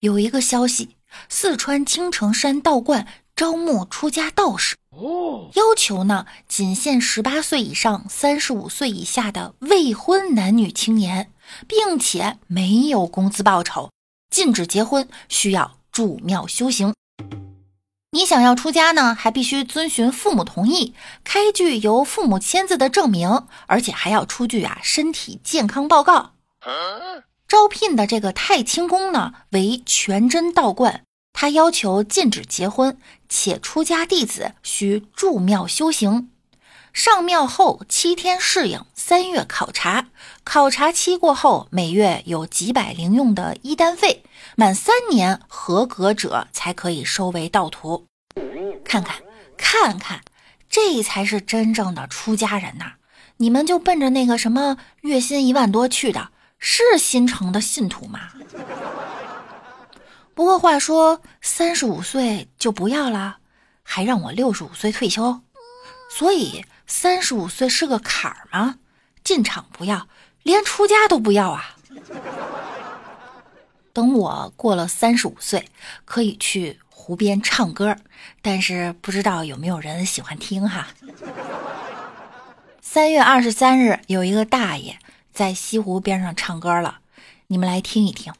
有一个消息，四川青城山道观招募出家道士，要求呢仅限十八岁以上、三十五岁以下的未婚男女青年，并且没有工资报酬，禁止结婚，需要住庙修行。你想要出家呢，还必须遵循父母同意，开具由父母签字的证明，而且还要出具啊身体健康报告。招聘的这个太清宫呢，为全真道观，他要求禁止结婚，且出家弟子需住庙修行。上庙后七天适应，三月考察。考察期过后，每月有几百零用的一单费。满三年合格者才可以收为道徒。看看，看看，这才是真正的出家人呐！你们就奔着那个什么月薪一万多去的，是新城的信徒吗？不过话说，三十五岁就不要了，还让我六十五岁退休，所以。三十五岁是个坎儿吗？进场不要，连出家都不要啊！等我过了三十五岁，可以去湖边唱歌，但是不知道有没有人喜欢听哈。三月二十三日，有一个大爷在西湖边上唱歌了，你们来听一听。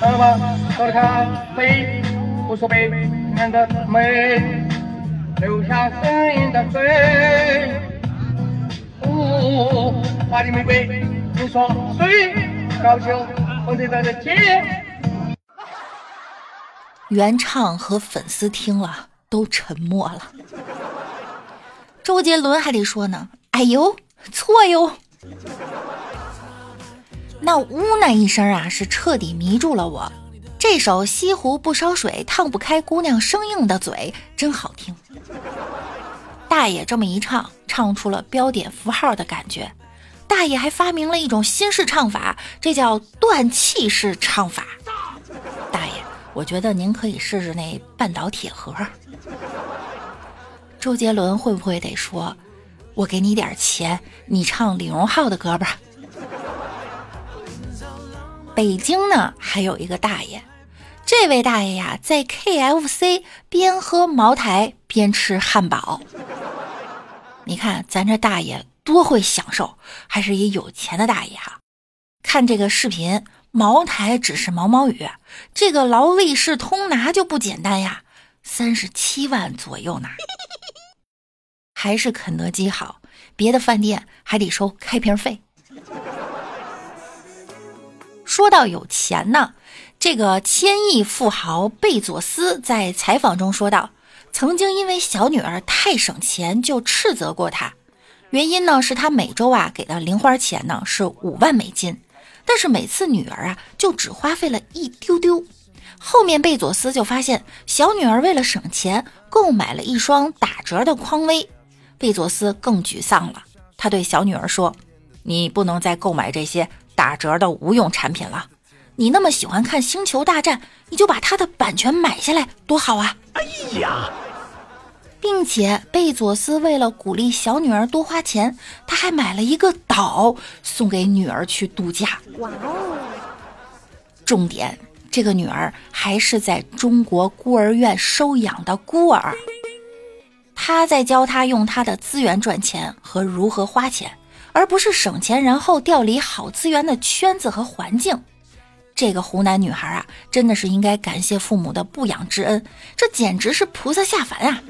到了吗？到了看，美，无所谓，难得美。留下声音的水，呜，华丽玫瑰，不说水，高秋风的街。原唱和粉丝听了都沉默了。周杰伦还得说呢，哎呦，错哟。那呜那一声啊，是彻底迷住了我。这首《西湖不烧水，烫不开姑娘生硬的嘴》真好听。大爷这么一唱，唱出了标点符号的感觉。大爷还发明了一种新式唱法，这叫断气式唱法。大爷，我觉得您可以试试那半岛铁盒。周杰伦会不会得说：“我给你点钱，你唱李荣浩的歌吧？”北京呢，还有一个大爷，这位大爷呀，在 KFC 边喝茅台边吃汉堡。你看咱这大爷多会享受，还是一有钱的大爷哈。看这个视频，茅台只是毛毛雨，这个劳力士通拿就不简单呀，三十七万左右呢。还是肯德基好，别的饭店还得收开瓶费。说到有钱呢，这个千亿富豪贝佐斯在采访中说道。曾经因为小女儿太省钱，就斥责过她。原因呢是他每周啊给的零花钱呢是五万美金，但是每次女儿啊就只花费了一丢丢。后面贝佐斯就发现小女儿为了省钱购买了一双打折的匡威，贝佐斯更沮丧了。他对小女儿说：“你不能再购买这些打折的无用产品了。你那么喜欢看《星球大战》，你就把它的版权买下来，多好啊！”哎呀。并且贝佐斯为了鼓励小女儿多花钱，他还买了一个岛送给女儿去度假。哇哦！重点，这个女儿还是在中国孤儿院收养的孤儿。他在教她用他的资源赚钱和如何花钱，而不是省钱然后调离好资源的圈子和环境。这个湖南女孩啊，真的是应该感谢父母的不养之恩，这简直是菩萨下凡啊！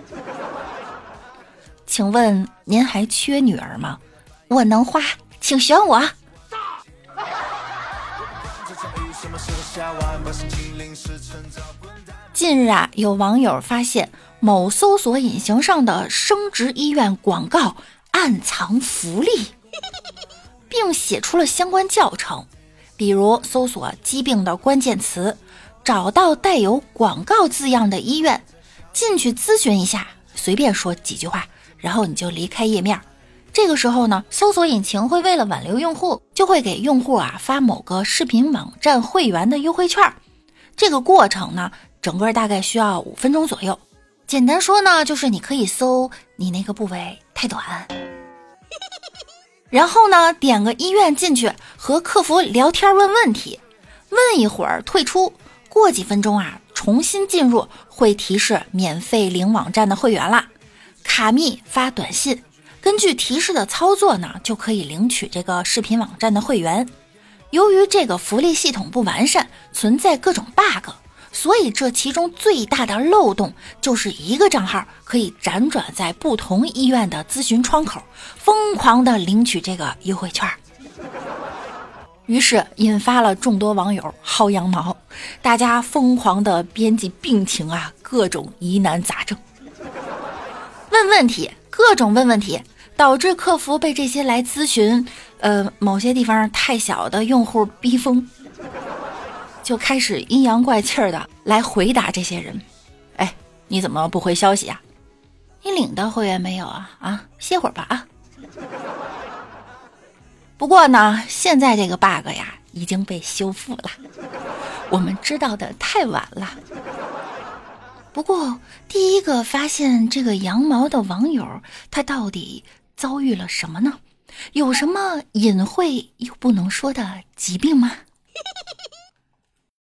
请问您还缺女儿吗？我能花，请选我。近日啊，有网友发现某搜索引擎上的生殖医院广告暗藏福利，并写出了相关教程。比如搜索疾病的关键词，找到带有广告字样的医院，进去咨询一下，随便说几句话，然后你就离开页面。这个时候呢，搜索引擎会为了挽留用户，就会给用户啊发某个视频网站会员的优惠券。这个过程呢，整个大概需要五分钟左右。简单说呢，就是你可以搜你那个部位太短。然后呢，点个医院进去和客服聊天问问题，问一会儿退出，过几分钟啊，重新进入会提示免费领网站的会员啦。卡密发短信，根据提示的操作呢，就可以领取这个视频网站的会员。由于这个福利系统不完善，存在各种 bug，所以这其中最大的漏洞就是一个账号可以辗转在不同医院的咨询窗口，疯狂的领取这个优惠券。于是引发了众多网友薅羊毛，大家疯狂的编辑病情啊，各种疑难杂症。问问题，各种问问题，导致客服被这些来咨询，呃，某些地方太小的用户逼疯，就开始阴阳怪气儿的来回答这些人。哎，你怎么不回消息啊？你领到会员没有啊？啊，歇会儿吧啊。不过呢，现在这个 bug 呀已经被修复了，我们知道的太晚了。不过，第一个发现这个羊毛的网友，他到底遭遇了什么呢？有什么隐晦又不能说的疾病吗？